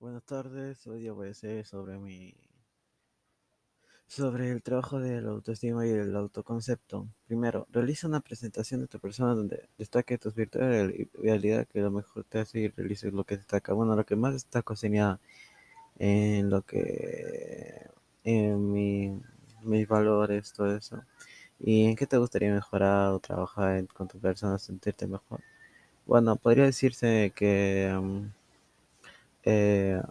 Buenas tardes, hoy voy a hacer sobre mi sobre el trabajo de la autoestima y el autoconcepto. Primero, realiza una presentación de tu persona donde destaque tus virtudes y realidad que lo mejor te hace y realices lo que destaca. Bueno, lo que más destaco sería en lo que en mi, mis valores, todo eso. ¿Y en qué te gustaría mejorar o trabajar con tu persona, sentirte mejor? Bueno, podría decirse que mm, eh,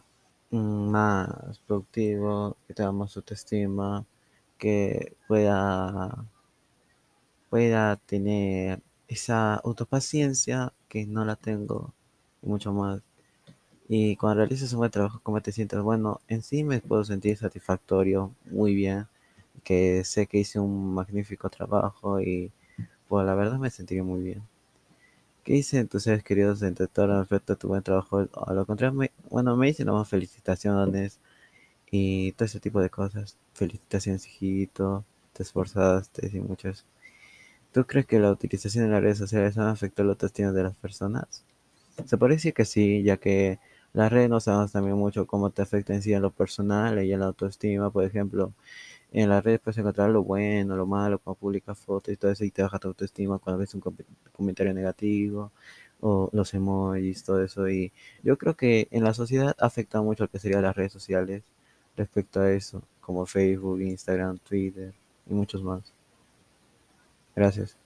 más productivo, que tenga más autoestima, que pueda, pueda tener esa autopaciencia que no la tengo y mucho más. Y cuando realices un buen trabajo, ¿cómo te sientes? Bueno, en sí me puedo sentir satisfactorio, muy bien, que sé que hice un magnífico trabajo y pues la verdad me sentiría muy bien. ¿Qué dicen tus seres queridos entre todo respecto a tu buen trabajo? A lo contrario, me- bueno, me dicen nomás felicitaciones y todo ese tipo de cosas. Felicitaciones, hijito, te esforzaste y muchas. ¿Tú crees que la utilización de las redes sociales ha afectado la autoestima de las personas? Se decir que sí, ya que las redes nos sabemos también mucho cómo te afecta en sí en lo personal y en la autoestima. Por ejemplo, en las redes puedes encontrar lo bueno, lo malo, cuando publicas fotos y todo eso y te baja tu autoestima cuando ves un com- comentario negativo o los emojis, todo eso. Y yo creo que en la sociedad afecta mucho lo que serían las redes sociales respecto a eso, como Facebook, Instagram, Twitter y muchos más. Gracias.